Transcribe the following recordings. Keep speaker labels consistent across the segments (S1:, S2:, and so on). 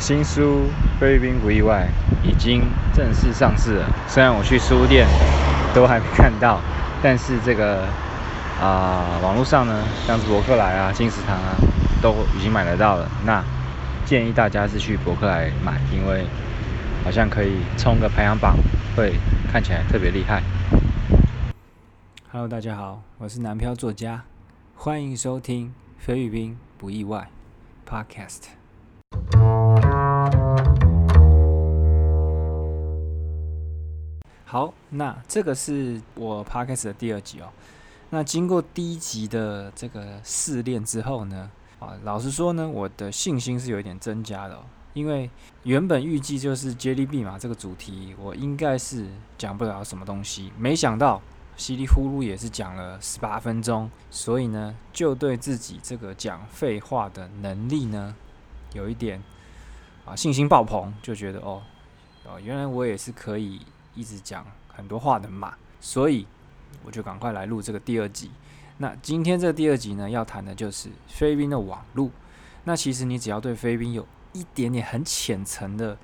S1: 新书《菲律宾不意外》已经正式上市了。虽然我去书店都还没看到，但是这个啊，网络上呢，像是博客来啊、金石堂啊，都已经买得到了。那建议大家是去博客来买，因为好像可以冲个排行榜，会看起来特别厉害。Hello，大家好，我是南漂作家，欢迎收听《菲律宾不意外》Podcast。好，那这个是我 podcast 的第二集哦。那经过第一集的这个试炼之后呢，啊，老实说呢，我的信心是有一点增加的。哦因为原本预计就是接力密码这个主题，我应该是讲不了什么东西。没想到稀里呼噜也是讲了十八分钟，所以呢，就对自己这个讲废话的能力呢，有一点啊信心爆棚，就觉得哦，哦，原来我也是可以。一直讲很多话的嘛，所以我就赶快来录这个第二集。那今天这第二集呢，要谈的就是菲律宾的网路。那其实你只要对菲律宾有一点点很浅层的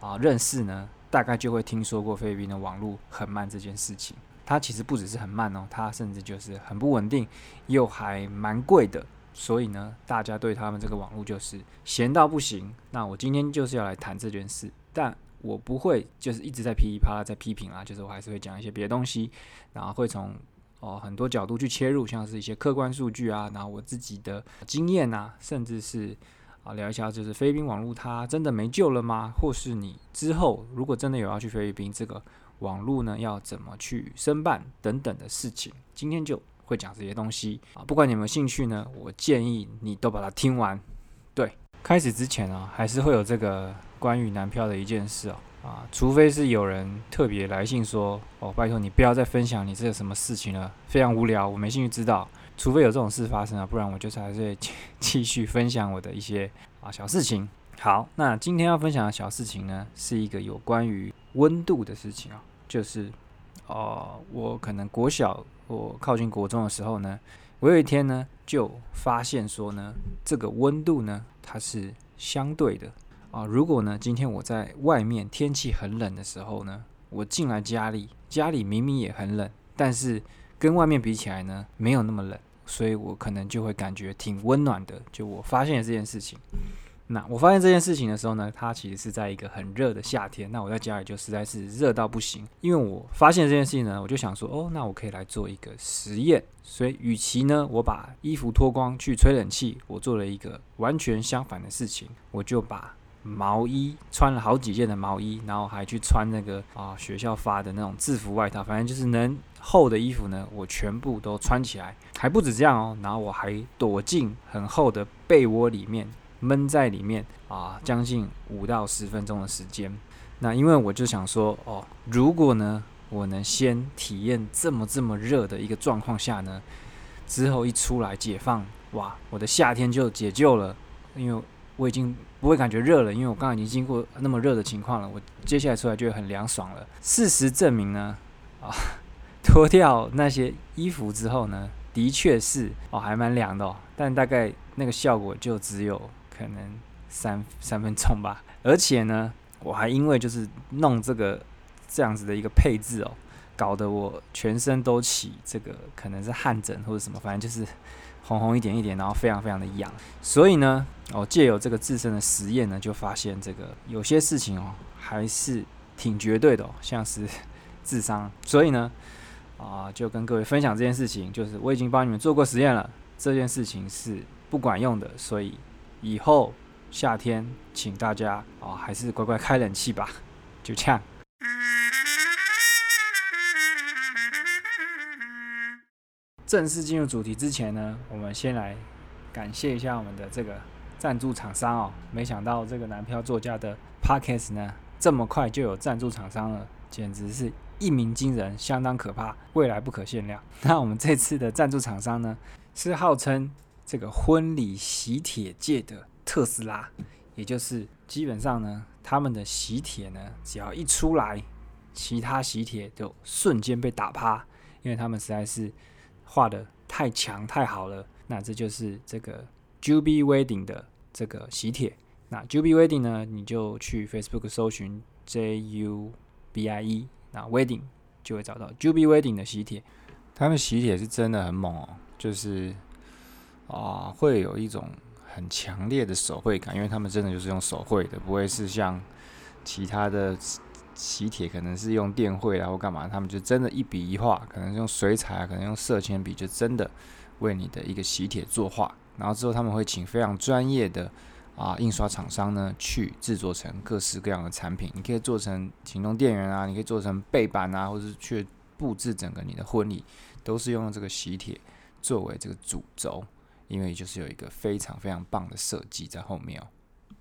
S1: 啊认识呢，大概就会听说过菲律宾的网路很慢这件事情。它其实不只是很慢哦，它甚至就是很不稳定，又还蛮贵的。所以呢，大家对他们这个网路就是闲到不行。那我今天就是要来谈这件事，但。我不会就是一直在噼里啪啦在批评啊，就是我还是会讲一些别的东西，然后会从哦很多角度去切入，像是一些客观数据啊，然后我自己的经验啊，甚至是啊聊一下就是菲律宾网络它真的没救了吗？或是你之后如果真的有要去菲律宾，这个网络呢要怎么去申办等等的事情，今天就会讲这些东西啊。不管你有没有兴趣呢，我建议你都把它听完。对，开始之前啊，还是会有这个。关于男票的一件事哦，啊，除非是有人特别来信说，哦，拜托你不要再分享你这个什么事情了，非常无聊，我没兴趣知道。除非有这种事发生啊，不然我就是还是 继续分享我的一些啊小事情。好，那今天要分享的小事情呢，是一个有关于温度的事情啊，就是哦，我可能国小我靠近国中的时候呢，我有一天呢就发现说呢，这个温度呢它是相对的。啊，如果呢，今天我在外面天气很冷的时候呢，我进来家里，家里明明也很冷，但是跟外面比起来呢，没有那么冷，所以我可能就会感觉挺温暖的。就我发现了这件事情，那我发现这件事情的时候呢，它其实是在一个很热的夏天，那我在家里就实在是热到不行。因为我发现这件事情呢，我就想说，哦，那我可以来做一个实验。所以，与其呢，我把衣服脱光去吹冷气，我做了一个完全相反的事情，我就把毛衣穿了好几件的毛衣，然后还去穿那个啊学校发的那种制服外套，反正就是能厚的衣服呢，我全部都穿起来。还不止这样哦，然后我还躲进很厚的被窝里面，闷在里面啊，将近五到十分钟的时间。那因为我就想说，哦，如果呢我能先体验这么这么热的一个状况下呢，之后一出来解放，哇，我的夏天就解救了，因为。我已经不会感觉热了，因为我刚刚已经经过那么热的情况了。我接下来出来就很凉爽了。事实证明呢，啊，脱掉那些衣服之后呢，的确是哦，还蛮凉的哦。但大概那个效果就只有可能三三分钟吧。而且呢，我还因为就是弄这个这样子的一个配置哦，搞得我全身都起这个可能是汗疹或者什么，反正就是。红红一点一点，然后非常非常的痒，所以呢，哦，借由这个自身的实验呢，就发现这个有些事情哦，还是挺绝对的哦，像是智商，所以呢，啊，就跟各位分享这件事情，就是我已经帮你们做过实验了，这件事情是不管用的，所以以后夏天请大家啊，还是乖乖开冷气吧，就这样。正式进入主题之前呢，我们先来感谢一下我们的这个赞助厂商哦。没想到这个男票作家的 Podcast 呢，这么快就有赞助厂商了，简直是一鸣惊人，相当可怕，未来不可限量。那我们这次的赞助厂商呢，是号称这个婚礼喜帖界的特斯拉，也就是基本上呢，他们的喜帖呢，只要一出来，其他喜帖就瞬间被打趴，因为他们实在是。画的太强太好了，那这就是这个 Juby Wedding 的这个喜帖。那 Juby Wedding 呢，你就去 Facebook 搜寻 J U B I E，那 Wedding 就会找到 Juby Wedding 的喜帖。他们喜帖是真的很猛哦，就是啊，会有一种很强烈的手绘感，因为他们真的就是用手绘的，不会是像其他的喜帖可能是用电绘啊或干嘛，他们就真的一笔一画，可能用水彩啊，可能用色铅笔，就真的为你的一个喜帖作画。然后之后他们会请非常专业的啊印刷厂商呢去制作成各式各样的产品。你可以做成行动电源啊，你可以做成背板啊，或者是去布置整个你的婚礼，都是用这个喜帖作为这个主轴，因为就是有一个非常非常棒的设计在后面哦。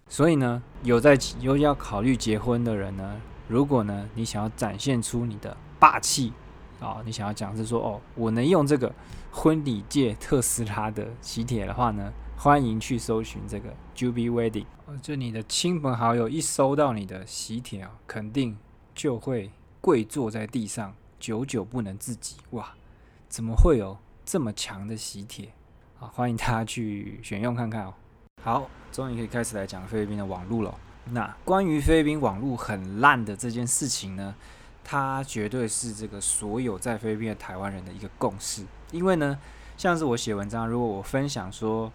S1: 所以呢，有在有要考虑结婚的人呢，如果呢你想要展现出你的霸气啊，你想要讲是说哦，我能用这个婚礼界特斯拉的喜帖的话呢，欢迎去搜寻这个 Juby Wedding。就你的亲朋好友一收到你的喜帖啊，肯定就会跪坐在地上，久久不能自己。哇，怎么会有这么强的喜帖啊？欢迎大家去选用看看哦。好，终于可以开始来讲菲律宾的网络了。那关于菲律宾网络很烂的这件事情呢，它绝对是这个所有在菲律宾的台湾人的一个共识。因为呢，像是我写文章，如果我分享说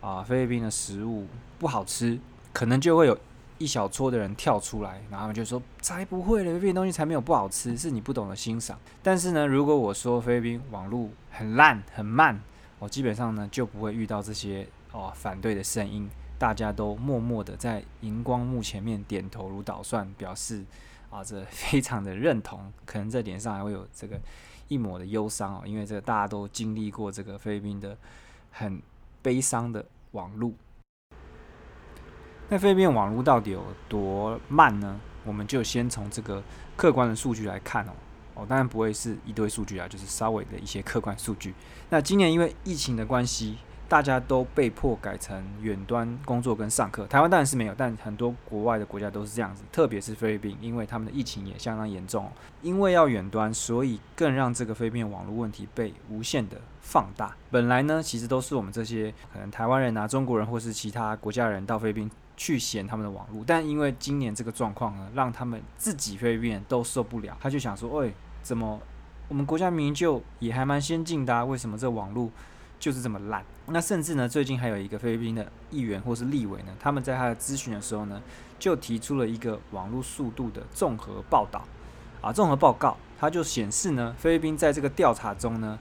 S1: 啊菲律宾的食物不好吃，可能就会有一小撮的人跳出来，然后就说才不会了，菲律宾东西才没有不好吃，是你不懂得欣赏。但是呢，如果我说菲律宾网络很烂很慢，我基本上呢就不会遇到这些。哦，反对的声音，大家都默默的在荧光幕前面点头如捣蒜，表示啊，这非常的认同。可能在脸上还会有这个一抹的忧伤哦，因为这个大家都经历过这个菲律宾的很悲伤的网路。那菲律宾网络到底有多慢呢？我们就先从这个客观的数据来看哦。哦，当然不会是一堆数据啊，就是稍微的一些客观数据。那今年因为疫情的关系。大家都被迫改成远端工作跟上课，台湾当然是没有，但很多国外的国家都是这样子，特别是菲律宾，因为他们的疫情也相当严重。因为要远端，所以更让这个菲律宾网络问题被无限的放大。本来呢，其实都是我们这些可能台湾人啊、中国人或是其他国家人到菲律宾去嫌他们的网络，但因为今年这个状况呢，让他们自己菲律宾人都受不了，他就想说：，喂，怎么我们国家明明就也还蛮先进的，啊，为什么这网络？就是这么烂。那甚至呢，最近还有一个菲律宾的议员或是立委呢，他们在他的咨询的时候呢，就提出了一个网络速度的综合报道啊，综合报告，它就显示呢，菲律宾在这个调查中呢，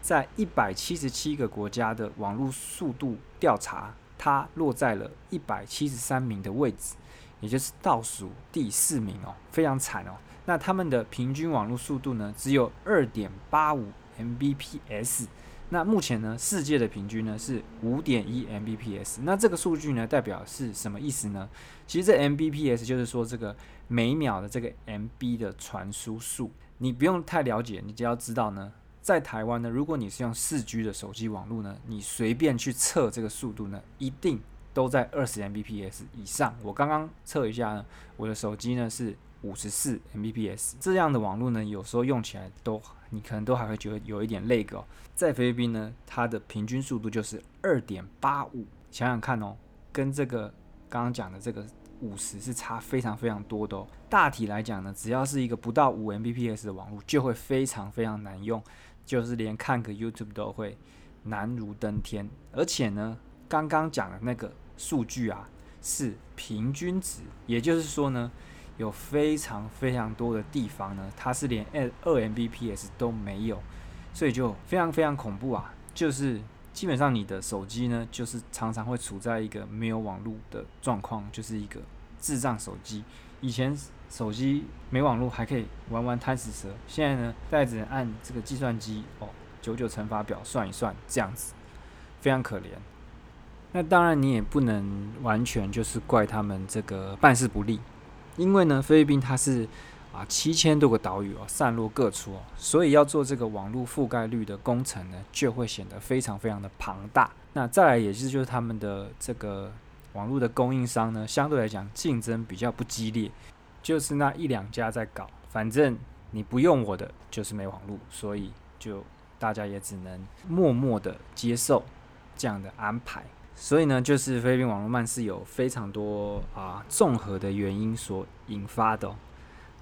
S1: 在一百七十七个国家的网络速度调查，它落在了一百七十三名的位置，也就是倒数第四名哦，非常惨哦。那他们的平均网络速度呢，只有二点八五 Mbps。那目前呢，世界的平均呢是五点一 Mbps。那这个数据呢，代表是什么意思呢？其实这 Mbps 就是说这个每秒的这个 MB 的传输数。你不用太了解，你只要知道呢，在台湾呢，如果你是用四 G 的手机网络呢，你随便去测这个速度呢，一定都在二十 Mbps 以上。我刚刚测一下呢，我的手机呢是五十四 Mbps。这样的网络呢，有时候用起来都。你可能都还会觉得有一点累个，在菲律宾呢，它的平均速度就是二点八五，想想看哦，跟这个刚刚讲的这个五十是差非常非常多的哦。大体来讲呢，只要是一个不到五 Mbps 的网络，就会非常非常难用，就是连看个 YouTube 都会难如登天。而且呢，刚刚讲的那个数据啊，是平均值，也就是说呢。有非常非常多的地方呢，它是连二二 Mbps 都没有，所以就非常非常恐怖啊！就是基本上你的手机呢，就是常常会处在一个没有网络的状况，就是一个智障手机。以前手机没网络还可以玩玩贪食蛇，现在呢，大家只能按这个计算机哦，九九乘法表算一算，这样子非常可怜。那当然你也不能完全就是怪他们这个办事不力。因为呢，菲律宾它是啊七千多个岛屿哦，散落各处哦，所以要做这个网络覆盖率的工程呢，就会显得非常非常的庞大。那再来也是就是他们的这个网络的供应商呢，相对来讲竞争比较不激烈，就是那一两家在搞，反正你不用我的就是没网络，所以就大家也只能默默的接受这样的安排。所以呢，就是菲律宾网络慢是有非常多啊综合的原因所引发的，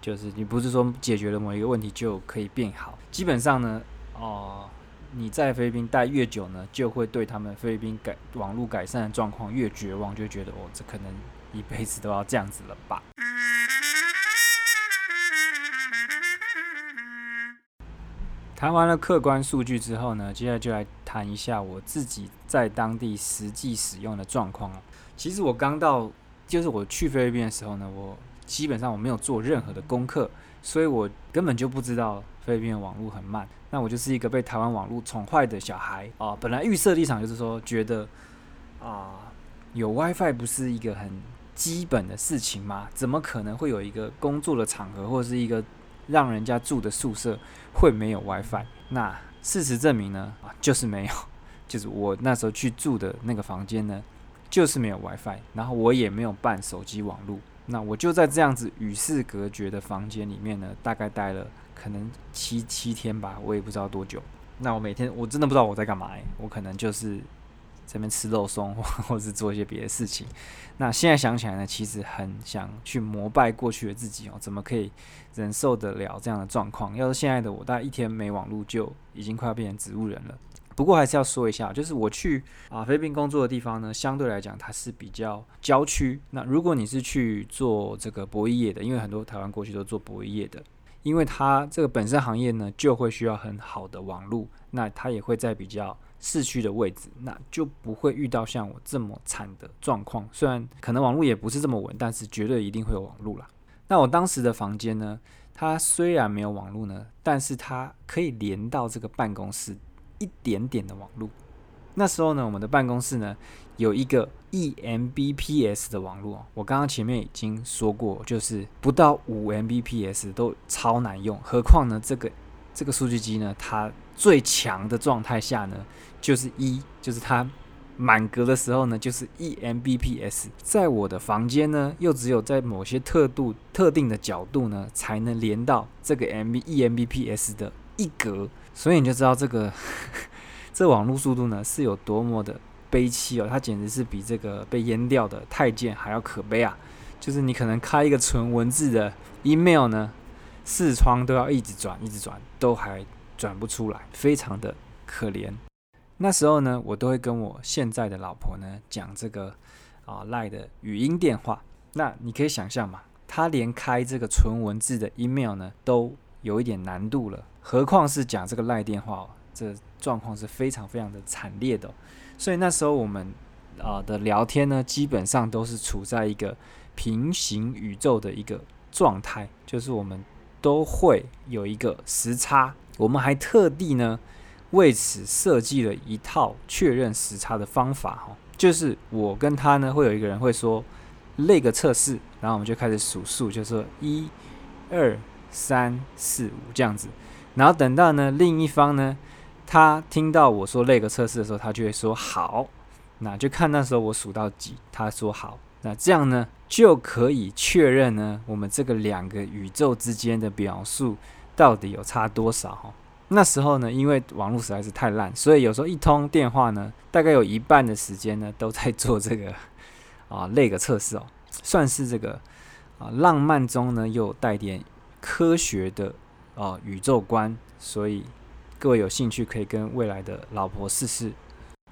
S1: 就是你不是说解决了某一个问题就可以变好，基本上呢，哦，你在菲律宾待越久呢，就会对他们菲律宾改网络改善的状况越绝望，就觉得哦，这可能一辈子都要这样子了吧。谈完了客观数据之后呢，接下来就来谈一下我自己在当地实际使用的状况。其实我刚到，就是我去菲律宾的时候呢，我基本上我没有做任何的功课，所以我根本就不知道菲律宾的网络很慢。那我就是一个被台湾网络宠坏的小孩啊。本来预设立场就是说，觉得啊，有 WiFi 不是一个很基本的事情吗？怎么可能会有一个工作的场合或者是一个让人家住的宿舍？会没有 WiFi？那事实证明呢？就是没有，就是我那时候去住的那个房间呢，就是没有 WiFi，然后我也没有办手机网络。那我就在这样子与世隔绝的房间里面呢，大概待了可能七七天吧，我也不知道多久。那我每天我真的不知道我在干嘛，我可能就是。这边吃肉松，或 或是做一些别的事情。那现在想起来呢，其实很想去膜拜过去的自己哦，怎么可以忍受得了这样的状况？要是现在的我，大概一天没网络就已经快要变成植物人了。不过还是要说一下，就是我去啊菲律宾工作的地方呢，相对来讲它是比较郊区。那如果你是去做这个博弈业的，因为很多台湾过去都做博弈业的，因为它这个本身行业呢就会需要很好的网络，那它也会在比较。市区的位置，那就不会遇到像我这么惨的状况。虽然可能网络也不是这么稳，但是绝对一定会有网络啦。那我当时的房间呢，它虽然没有网络呢，但是它可以连到这个办公室一点点的网络。那时候呢，我们的办公室呢有一个 e Mbps 的网络。我刚刚前面已经说过，就是不到五 Mbps 都超难用，何况呢这个这个数据机呢，它最强的状态下呢。就是一，就是它满格的时候呢，就是 e m b p s，。在我的房间呢，又只有在某些特度、特定的角度呢，才能连到这个 M eMBPS 的一格。所以你就知道这个这网络速度呢是有多么的悲戚哦，它简直是比这个被淹掉的太监还要可悲啊！就是你可能开一个纯文字的 email 呢，视窗都要一直转、一直转，都还转不出来，非常的可怜。那时候呢，我都会跟我现在的老婆呢讲这个啊赖的语音电话。那你可以想象嘛，他连开这个纯文字的 email 呢都有一点难度了，何况是讲这个赖电话哦，这状况是非常非常的惨烈的。所以那时候我们啊的聊天呢，基本上都是处在一个平行宇宙的一个状态，就是我们都会有一个时差。我们还特地呢。为此设计了一套确认时差的方法，哈，就是我跟他呢会有一个人会说那个测试，然后我们就开始数数，就说一、二、三、四、五这样子，然后等到呢另一方呢他听到我说那个测试的时候，他就会说好，那就看那时候我数到几，他说好，那这样呢就可以确认呢我们这个两个宇宙之间的表述到底有差多少，那时候呢，因为网络实在是太烂，所以有时候一通电话呢，大概有一半的时间呢都在做这个 啊那个测试哦，算是这个啊浪漫中呢又带点科学的啊宇宙观，所以各位有兴趣可以跟未来的老婆试试。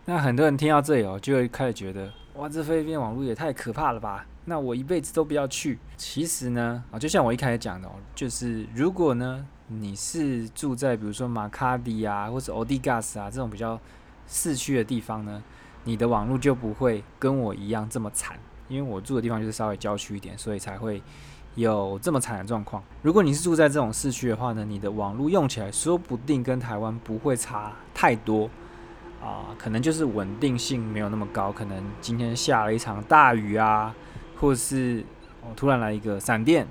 S1: 那很多人听到这里哦，就会开始觉得哇，这菲律宾网络也太可怕了吧？那我一辈子都不要去。其实呢，啊，就像我一开始讲的哦，就是如果呢。你是住在比如说马卡迪啊，或者欧迪加斯啊这种比较市区的地方呢，你的网络就不会跟我一样这么惨，因为我住的地方就是稍微郊区一点，所以才会有这么惨的状况。如果你是住在这种市区的话呢，你的网络用起来说不定跟台湾不会差太多啊，可能就是稳定性没有那么高，可能今天下了一场大雨啊，或是哦突然来一个闪电。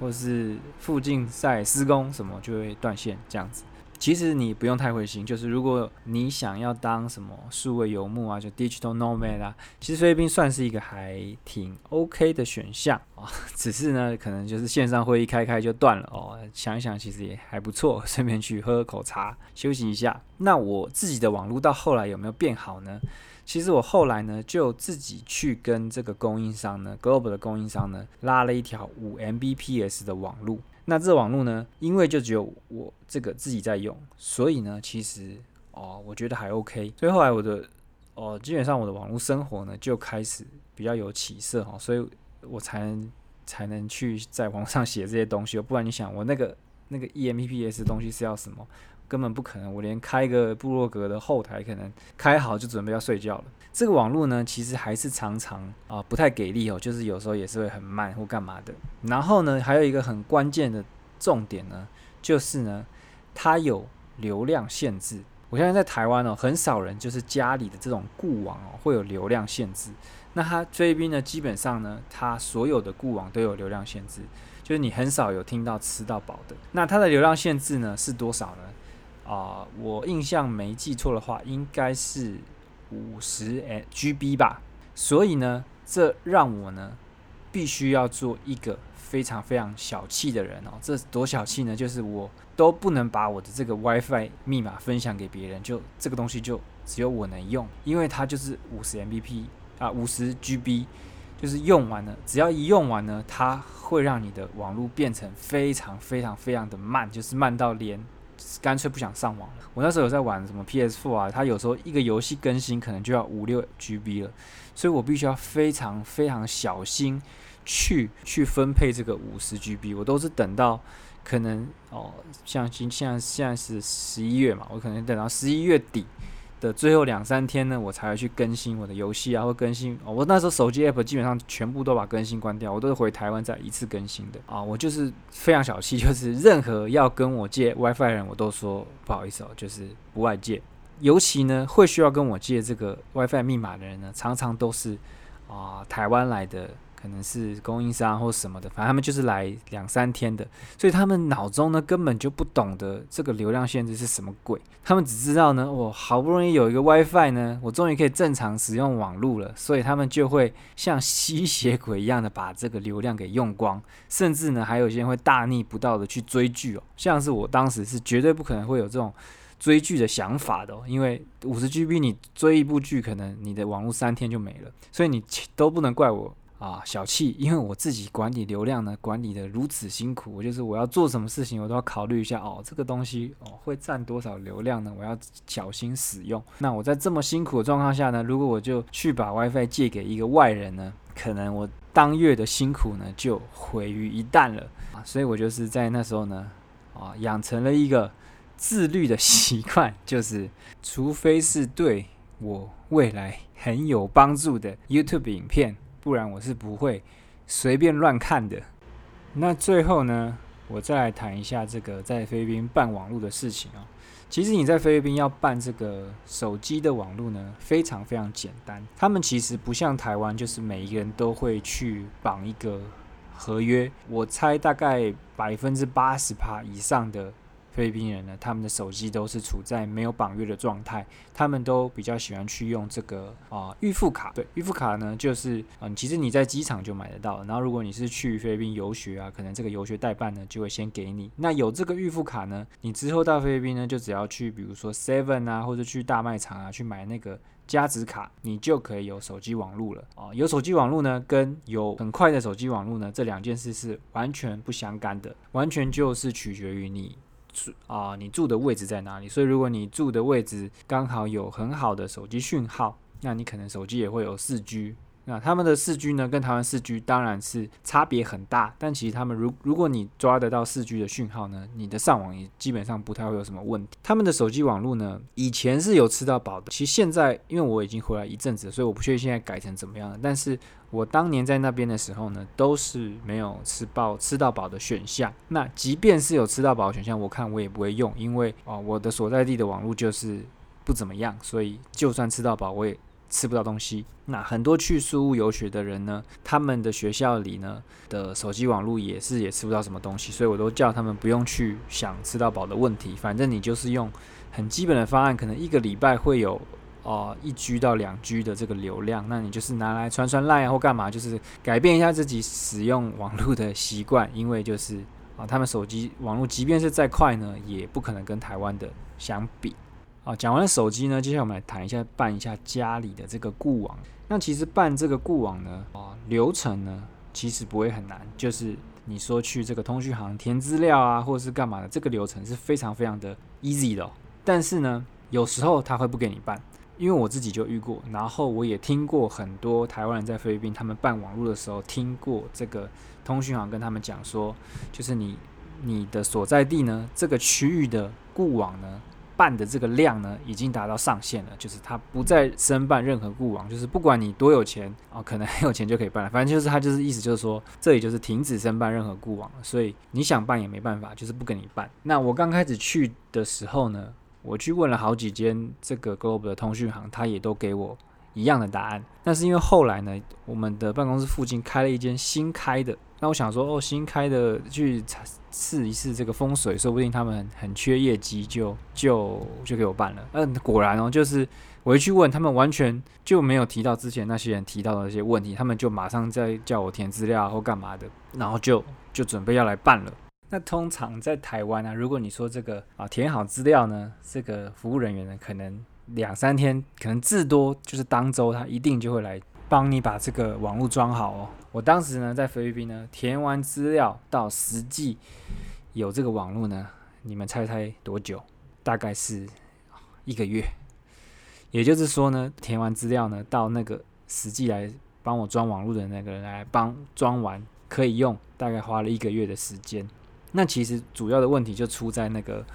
S1: 或是附近在施工什么就会断线这样子，其实你不用太灰心。就是如果你想要当什么数位游牧啊，就 digital nomad 啊，其实菲律宾算是一个还挺 OK 的选项啊。只是呢，可能就是线上会议开开就断了哦。想一想，其实也还不错，顺便去喝口茶休息一下。那我自己的网络到后来有没有变好呢？其实我后来呢，就自己去跟这个供应商呢，Global 的供应商呢，拉了一条五 Mbps 的网路。那这网络呢，因为就只有我这个自己在用，所以呢，其实哦，我觉得还 OK。所以后来我的哦，基本上我的网络生活呢，就开始比较有起色哈，所以我才能才能去在网上 写这些东西。不然你想，我那个那个 Mbps 东西是要什么？根本不可能，我连开个部落格的后台，可能开好就准备要睡觉了。这个网络呢，其实还是常常啊不太给力哦，就是有时候也是会很慢或干嘛的。然后呢，还有一个很关键的重点呢，就是呢，它有流量限制。我现在在台湾哦，很少人就是家里的这种固网哦会有流量限制。那它菲律宾呢，基本上呢，它所有的固网都有流量限制，就是你很少有听到吃到饱的。那它的流量限制呢是多少呢？啊，我印象没记错的话，应该是五十 GB 吧。所以呢，这让我呢必须要做一个非常非常小气的人哦。这多小气呢？就是我都不能把我的这个 WiFi 密码分享给别人，就这个东西就只有我能用，因为它就是五十 Mbps 啊，五十 GB，就是用完了，只要一用完呢，它会让你的网络变成非常非常非常的慢，就是慢到连。干脆不想上网了。我那时候有在玩什么 PS4 啊，它有时候一个游戏更新可能就要五六 GB 了，所以我必须要非常非常小心去去分配这个五十 GB。我都是等到可能哦，像今现在现在是十一月嘛，我可能等到十一月底。的最后两三天呢，我才会去更新我的游戏啊，或更新。我那时候手机 app 基本上全部都把更新关掉，我都是回台湾再一次更新的啊。我就是非常小气，就是任何要跟我借 WiFi 的人，我都说不好意思哦，就是不外借。尤其呢，会需要跟我借这个 WiFi 密码的人呢，常常都是啊台湾来的。可能是供应商或什么的，反正他们就是来两三天的，所以他们脑中呢根本就不懂得这个流量限制是什么鬼，他们只知道呢，我好不容易有一个 WiFi 呢，我终于可以正常使用网络了，所以他们就会像吸血鬼一样的把这个流量给用光，甚至呢还有些人会大逆不道的去追剧哦，像是我当时是绝对不可能会有这种追剧的想法的，因为五十 GB 你追一部剧，可能你的网络三天就没了，所以你都不能怪我。啊，小气，因为我自己管理流量呢，管理的如此辛苦，我就是我要做什么事情，我都要考虑一下哦，这个东西哦会占多少流量呢？我要小心使用。那我在这么辛苦的状况下呢，如果我就去把 WiFi 借给一个外人呢，可能我当月的辛苦呢就毁于一旦了啊！所以我就是在那时候呢，啊，养成了一个自律的习惯，就是除非是对我未来很有帮助的 YouTube 影片。不然我是不会随便乱看的。那最后呢，我再来谈一下这个在菲律宾办网络的事情啊。其实你在菲律宾要办这个手机的网络呢，非常非常简单。他们其实不像台湾，就是每一个人都会去绑一个合约。我猜大概百分之八十趴以上的。菲律宾人呢，他们的手机都是处在没有绑约的状态，他们都比较喜欢去用这个啊预付卡。对，预付卡呢，就是嗯，其实你在机场就买得到。然后如果你是去菲律宾游学啊，可能这个游学代办呢就会先给你。那有这个预付卡呢，你之后到菲律宾呢，就只要去比如说 Seven 啊，或者去大卖场啊去买那个加值卡，你就可以有手机网络了啊。有手机网络呢，跟有很快的手机网络呢，这两件事是完全不相干的，完全就是取决于你。啊，你住的位置在哪里？所以如果你住的位置刚好有很好的手机讯号，那你可能手机也会有四 G。那他们的四 G 呢，跟台湾四 G 当然是差别很大。但其实他们如如果你抓得到四 G 的讯号呢，你的上网也基本上不太会有什么问题。他们的手机网络呢，以前是有吃到饱的。其实现在因为我已经回来一阵子，所以我不确定现在改成怎么样了。但是我当年在那边的时候呢，都是没有吃饱吃到饱的选项。那即便是有吃到饱的选项，我看我也不会用，因为啊，我的所在地的网络就是不怎么样，所以就算吃到饱，我也吃不到东西。那很多去苏屋游学的人呢，他们的学校里呢的手机网络也是也吃不到什么东西，所以我都叫他们不用去想吃到饱的问题，反正你就是用很基本的方案，可能一个礼拜会有。哦，一 G 到两 G 的这个流量，那你就是拿来传传赖啊，或干嘛，就是改变一下自己使用网络的习惯，因为就是啊，他们手机网络即便是再快呢，也不可能跟台湾的相比。啊，讲完了手机呢，接下来我们来谈一下办一下家里的这个固网。那其实办这个固网呢，啊，流程呢其实不会很难，就是你说去这个通讯行填资料啊，或者是干嘛的，这个流程是非常非常的 easy 的。但是呢，有时候他会不给你办，因为我自己就遇过，然后我也听过很多台湾人在菲律宾他们办网络的时候，听过这个通讯行跟他们讲说，就是你你的所在地呢，这个区域的固网呢。办的这个量呢，已经达到上限了，就是他不再申办任何固网，就是不管你多有钱啊，可能很有钱就可以办了，反正就是他就是意思就是说，这里就是停止申办任何固网了，所以你想办也没办法，就是不给你办。那我刚开始去的时候呢，我去问了好几间这个 Globe 的通讯行，他也都给我一样的答案。但是因为后来呢，我们的办公室附近开了一间新开的。那我想说，哦，新开的去试一试这个风水，说不定他们很缺业绩，就就就给我办了。嗯，果然哦，就是我一去问他们，完全就没有提到之前那些人提到的那些问题，他们就马上在叫我填资料或干嘛的，然后就就准备要来办了。那通常在台湾呢，如果你说这个啊填好资料呢，这个服务人员呢，可能两三天，可能至多就是当周，他一定就会来。帮你把这个网络装好哦。我当时呢在菲律宾呢填完资料到实际有这个网络呢，你们猜猜多久？大概是一个月。也就是说呢，填完资料呢到那个实际来帮我装网络的那个人来帮装完可以用，大概花了一个月的时间。那其实主要的问题就出在那个。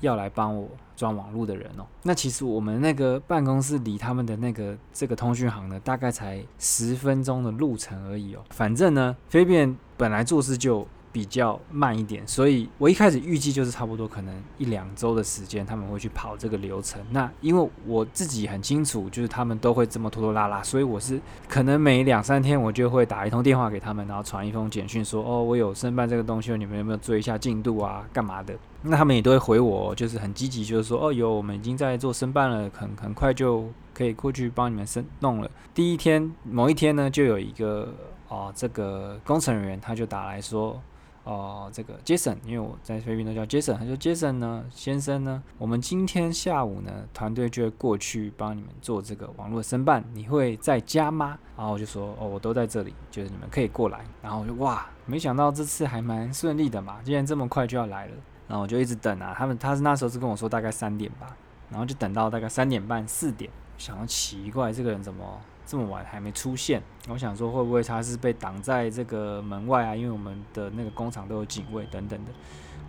S1: 要来帮我装网络的人哦，那其实我们那个办公室离他们的那个这个通讯行呢，大概才十分钟的路程而已哦。反正呢，飞便本来做事就。比较慢一点，所以我一开始预计就是差不多可能一两周的时间他们会去跑这个流程。那因为我自己很清楚，就是他们都会这么拖拖拉拉，所以我是可能每两三天我就会打一通电话给他们，然后传一封简讯说：“哦，我有申办这个东西，你们有没有追一下进度啊？干嘛的？”那他们也都会回我，就是很积极，就是说：“哦，有，我们已经在做申办了，很很快就可以过去帮你们申弄了。”第一天某一天呢，就有一个哦，这个工程人员他就打来说。哦，这个 Jason，因为我在菲律宾都叫 Jason，他说 Jason 呢，先生呢，我们今天下午呢，团队就会过去帮你们做这个网络申办，你会在家吗？然后我就说，哦，我都在这里，就是你们可以过来。然后我就哇，没想到这次还蛮顺利的嘛，既然这么快就要来了，然后我就一直等啊，他们他是那时候是跟我说大概三点吧，然后就等到大概三点半四点，想到奇怪，这个人怎么？这么晚还没出现，我想说会不会他是被挡在这个门外啊？因为我们的那个工厂都有警卫等等的。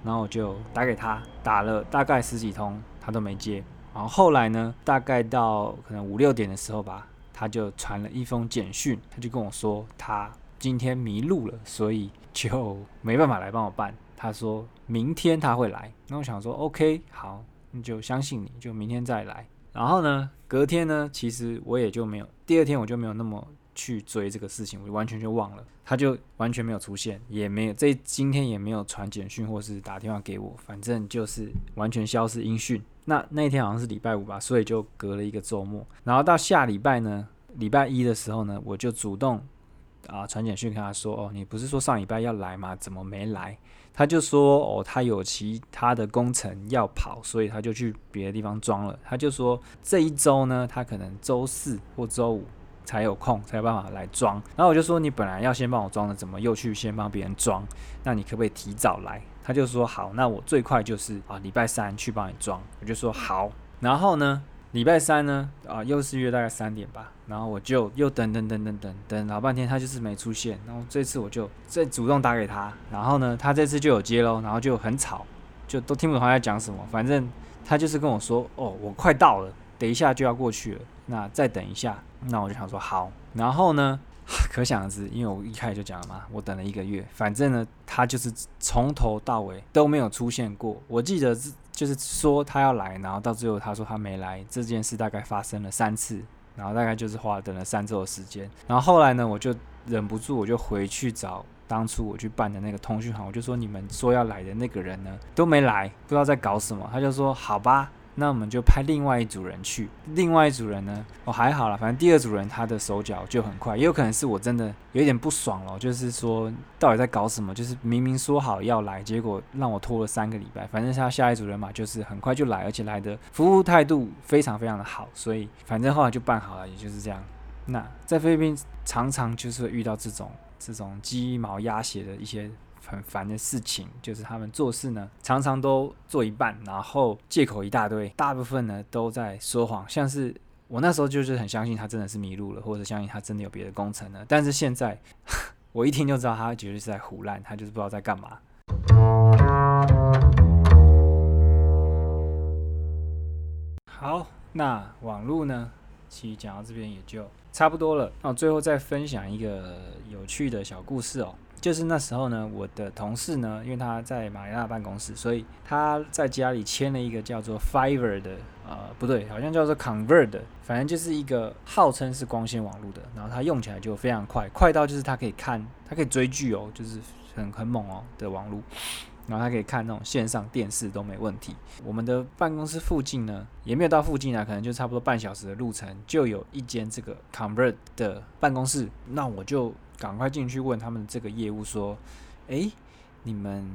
S1: 然后我就打给他，打了大概十几通，他都没接。然后后来呢，大概到可能五六点的时候吧，他就传了一封简讯，他就跟我说他今天迷路了，所以就没办法来帮我办。他说明天他会来。那我想说 OK，好，那就相信你，就明天再来。然后呢，隔天呢，其实我也就没有，第二天我就没有那么去追这个事情，我就完全就忘了，他就完全没有出现，也没有这今天也没有传简讯或是打电话给我，反正就是完全消失音讯。那那天好像是礼拜五吧，所以就隔了一个周末。然后到下礼拜呢，礼拜一的时候呢，我就主动啊传简讯跟他说：“哦，你不是说上礼拜要来吗？怎么没来？”他就说哦，他有其他的工程要跑，所以他就去别的地方装了。他就说这一周呢，他可能周四或周五才有空，才有办法来装。然后我就说你本来要先帮我装的，怎么又去先帮别人装？那你可不可以提早来？他就说好，那我最快就是啊礼拜三去帮你装。我就说好，然后呢？礼拜三呢，啊，又是约大概三点吧，然后我就又等等等等等等老半天，他就是没出现，然后这次我就再主动打给他，然后呢，他这次就有接喽，然后就很吵，就都听不懂他在讲什么，反正他就是跟我说，哦，我快到了，等一下就要过去了，那再等一下，那我就想说好，然后呢，可想而知，因为我一开始就讲了嘛，我等了一个月，反正呢，他就是从头到尾都没有出现过，我记得是。就是说他要来，然后到最后他说他没来，这件事大概发生了三次，然后大概就是花了等了三周的时间。然后后来呢，我就忍不住，我就回去找当初我去办的那个通讯行，我就说你们说要来的那个人呢都没来，不知道在搞什么。他就说好吧，那我们就派另外一组人去。另外一组人呢，哦还好了，反正第二组人他的手脚就很快，也有可能是我真的有点不爽了，就是说到底在搞什么？就是明明说好要来，结果让我拖了三个礼拜。反正他下一组人马就是很快就来，而且来的服务态度非常非常的好，所以反正后来就办好了，也就是这样。那在菲律宾常常就是会遇到这种这种鸡毛鸭血的一些。很烦的事情就是他们做事呢，常常都做一半，然后借口一大堆，大部分呢都在说谎。像是我那时候就是很相信他真的是迷路了，或者相信他真的有别的工程呢。但是现在 我一听就知道他绝对是在胡乱，他就是不知道在干嘛。好，那网路呢，其实讲到这边也就差不多了。那我最后再分享一个有趣的小故事哦。就是那时候呢，我的同事呢，因为他在马尼拉办公室，所以他在家里签了一个叫做 Fiverr 的，呃，不对，好像叫做 Convert，反正就是一个号称是光纤网络的，然后它用起来就非常快，快到就是它可以看，它可以追剧哦，就是很很猛哦的网络，然后它可以看那种线上电视都没问题。我们的办公室附近呢，也没有到附近啊，可能就差不多半小时的路程，就有一间这个 Convert 的办公室，那我就。赶快进去问他们这个业务说：“诶，你们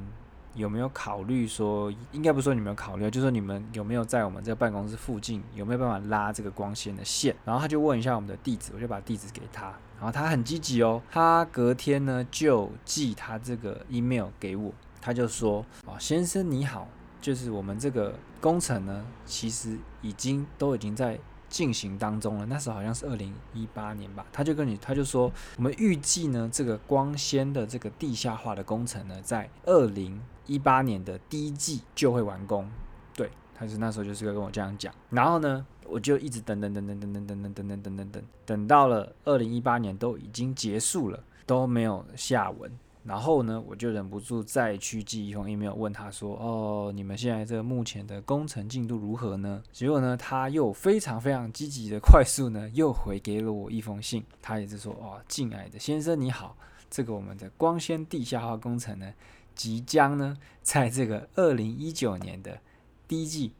S1: 有没有考虑说，应该不是说你们有考虑，就说你们有没有在我们这个办公室附近有没有办法拉这个光纤的线？”然后他就问一下我们的地址，我就把地址给他。然后他很积极哦，他隔天呢就寄他这个 email 给我，他就说：“哦，先生你好，就是我们这个工程呢，其实已经都已经在。”进行当中了，那时候好像是二零一八年吧，他就跟你，他就说，我们预计呢，这个光纤的这个地下化的工程呢，在二零一八年的第一季就会完工。对，他是那时候就是跟我这样讲，然后呢，我就一直等等等等等等等等等等等等等，等到了二零一八年都已经结束了，都没有下文。然后呢，我就忍不住再去寄一封 email 问他说：“哦，你们现在这个目前的工程进度如何呢？”结果呢，他又非常非常积极的快速呢，又回给了我一封信。他也是说：“哦，敬爱的先生你好，这个我们的光纤地下化工程呢，即将呢，在这个二零一九年的第一季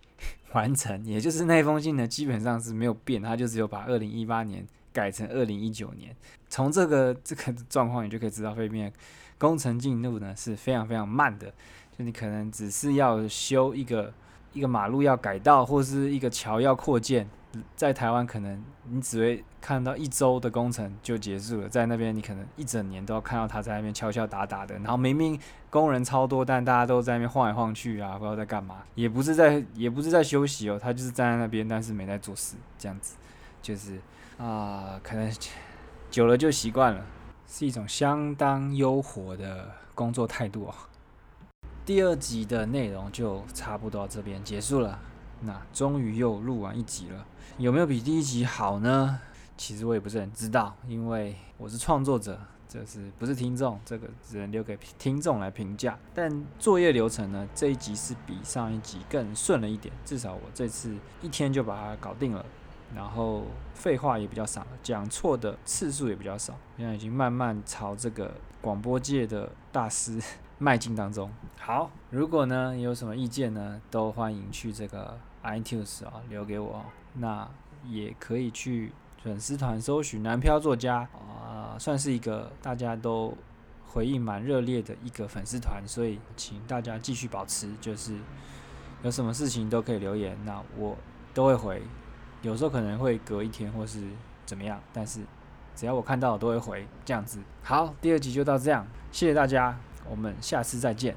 S1: 完成。也就是那封信呢，基本上是没有变，他就只有把二零一八年改成二零一九年。从这个这个状况，你就可以知道，对面。”工程进度呢是非常非常慢的，就你可能只是要修一个一个马路要改道，或是一个桥要扩建，在台湾可能你只会看到一周的工程就结束了，在那边你可能一整年都要看到他在那边敲敲打打的，然后明明工人超多，但大家都在那边晃来晃去啊，不知道在干嘛，也不是在也不是在休息哦，他就是站在那边，但是没在做事，这样子就是啊，可能 久了就习惯了。是一种相当优活的工作态度哦。第二集的内容就差不多到这边结束了。那终于又录完一集了，有没有比第一集好呢？其实我也不是很知道，因为我是创作者，这是不是听众？这个只能留给听众来评价。但作业流程呢，这一集是比上一集更顺了一点，至少我这次一天就把它搞定了。然后废话也比较少，讲错的次数也比较少，现在已经慢慢朝这个广播界的大师 迈进当中。好，如果呢有什么意见呢，都欢迎去这个 iTunes 啊留给我，那也可以去粉丝团搜寻南漂作家啊，算是一个大家都回应蛮热烈的一个粉丝团，所以请大家继续保持，就是有什么事情都可以留言，那我都会回。有时候可能会隔一天或是怎么样，但是只要我看到都会回这样子。好，第二集就到这样，谢谢大家，我们下次再见。